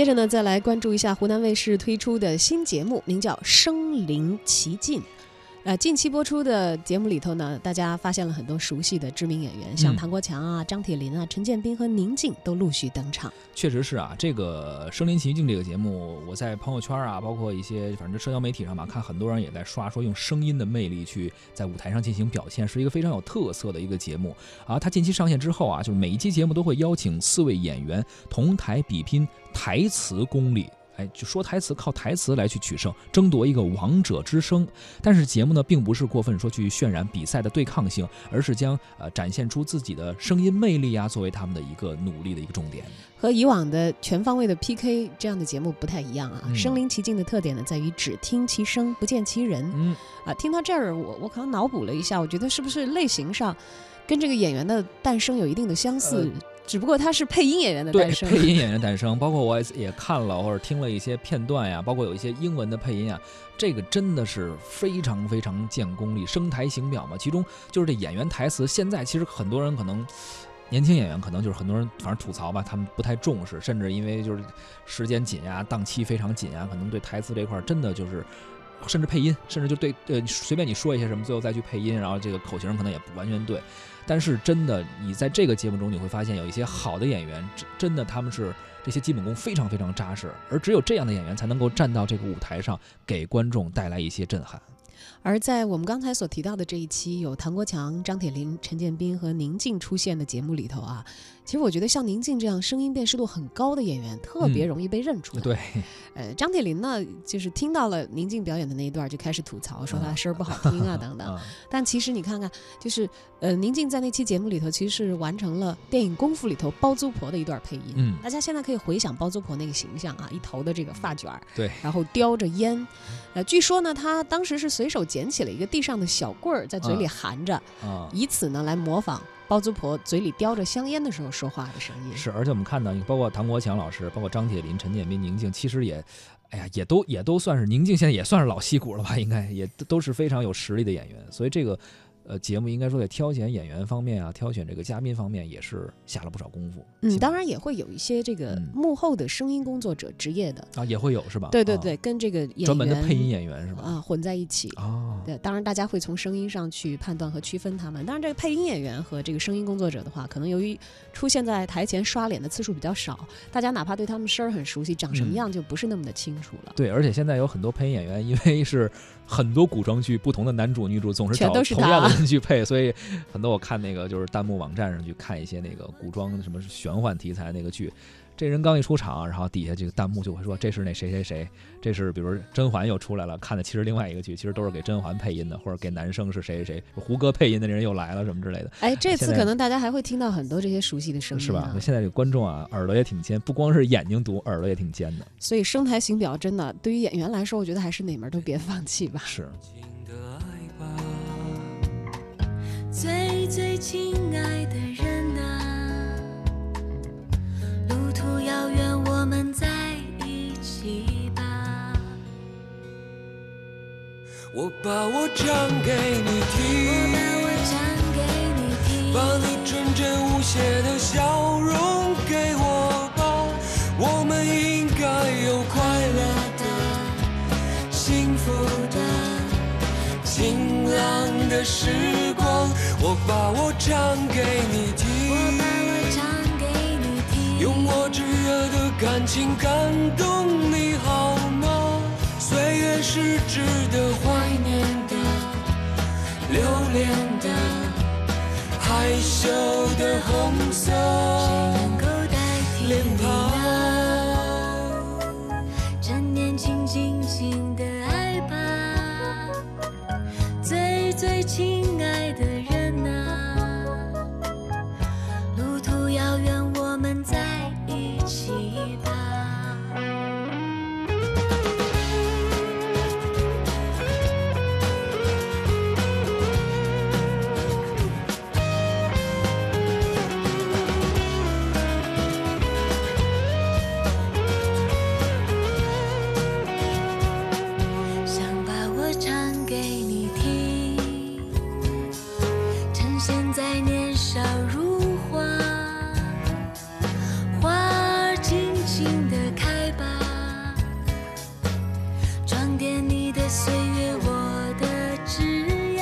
接着呢，再来关注一下湖南卫视推出的新节目，名叫《声临其境》。呃，近期播出的节目里头呢，大家发现了很多熟悉的知名演员，像嗯唐国强啊、张铁林啊、陈建斌和宁静都陆续登场。确实是啊，这个《声临其境》这个节目，我在朋友圈啊，包括一些反正社交媒体上吧，看很多人也在刷，说用声音的魅力去在舞台上进行表现，是一个非常有特色的一个节目啊。它近期上线之后啊，就是每一期节目都会邀请四位演员同台比拼台词功力。哎，就说台词，靠台词来去取胜，争夺一个王者之声。但是节目呢，并不是过分说去渲染比赛的对抗性，而是将呃展现出自己的声音魅力啊，作为他们的一个努力的一个重点。和以往的全方位的 PK 这样的节目不太一样啊，嗯身临其境的特点呢，在于只听其声，不见其人。嗯，啊，听到这儿，我我可能脑补了一下，我觉得是不是类型上跟这个演员的诞生有一定的相似，只不过他是配音演员的诞，生。配音演员诞生，包括我也也看了或者听了一些片段呀，包括有一些英文的配音啊，这个真的是非常非常见功力，声台形表嘛。其中就是这演员台词，现在其实很多人可能。年轻演员可能就是很多人，反正吐槽吧，他们不太重视，甚至因为就是时间紧呀，档期非常紧呀，可能对台词这块儿真的就是，甚至配音，甚至就对呃随便你说一些什么，最后再去配音，然后这个口型可能也不完全对。但是真的，你在这个节目中你会发现，有一些好的演员，真真的他们是这些基本功非常非常扎实，而只有这样的演员才能够站到这个舞台上，给观众带来一些震撼。而在我们刚才所提到的这一期有唐国强、张铁林、陈建斌和宁静出现的节目里头啊，其实我觉得像宁静这样声音辨识度很高的演员，特别嗯容易被认出来。对，呃，张铁林呢，就是听到了宁静表演的那一段，就开始吐槽说他嗯声儿不好听啊 等等。啊但其实你看看，就是呃，宁静在那期节目里头，其实是完成了电影《功夫》里头包租婆的一段配音。嗯大家现在可以回想包租婆那个形象啊，一头的这个发卷儿，对，然后叼着烟，呃，据说呢，他当时是随手捡起了一个地上的小棍儿，在嘴里含着，啊。以此呢来模仿包租婆嘴里叼着香烟的时候说话的声音。是，而且我们看到，包括唐国强老师，包括张铁林、陈建斌、宁静，其实也，哎呀，也都也都算是宁静，现在也算是老戏骨了吧？应该也都都是非常有实力的演员，所以这个。呃，节目应该说在挑选演员方面啊，挑选这个嘉宾方面也是下了不少功夫。嗯，当然也会有一些这个嗯幕后的声音工作者职业的，啊，也会有是吧？啊对对对，跟这个专门的配音演员是吧？啊混在一起。哦，对，当然大家会从声音上去判断和区分他们。当然，这个配音演员和这个声音工作者的话，可能由于出现在台前刷脸的次数比较少，大家哪怕对他们声儿很熟悉，长什么嗯样就不是那么的清楚了。对，而且现在有很多配音演员，因为是很多古装剧不同的男主女主总是找同样的人去配，所以很多我看那个就是弹幕网站上去看一些那个古装什么玄幻题材那个剧。这人刚一出场，然后底下这个弹幕就会说这是那谁谁谁，这是比如甄嬛又出来了，看的其实另外一个剧，其实都是给甄嬛配音的，或者给男生是谁谁谁，胡歌配音的人又来了什么之类的，哎，这次可能大家还会听到很多这些熟悉的声音、啊，是吧？现在这个观众啊，耳朵也挺尖，不光是眼睛毒，耳朵也挺尖的，所以声台形表真的对于演员来说，我觉得还是哪门都别放弃吧。是。最最亲爱的人途遥远，我们在一起吧。我把我唱给你我听，把我唱给你听，把你纯真无邪的笑容给我吧，我们应该有快乐的、幸福的、晴朗的时光。我把我唱给你我把我听，炙热的感情感动你好吗？岁月是值得怀念的。留恋的、害羞的红色岁月我的枝桠，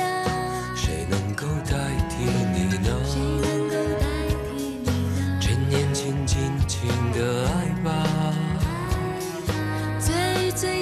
谁能够代替你呢？谁能够代替你呢？趁年轻，尽情的爱吧。最最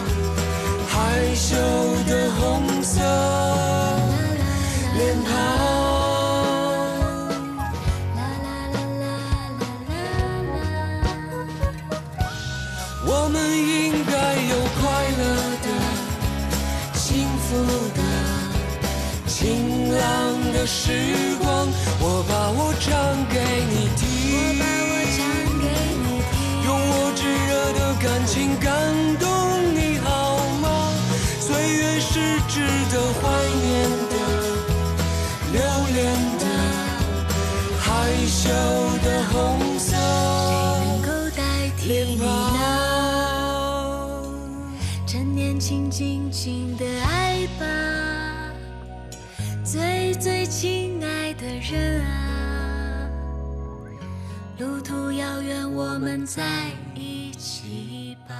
害羞的红色脸庞。啦啦啦啦啦啦啦。我们应该有快乐的、幸福的、晴朗的时光。我把我唱给你我，把我唱给你听，用我炙热的感情感动旧的红色谁能够代替你呢？趁年轻，尽情的爱吧，最最亲爱的人啊，路途遥远，我们在一起吧。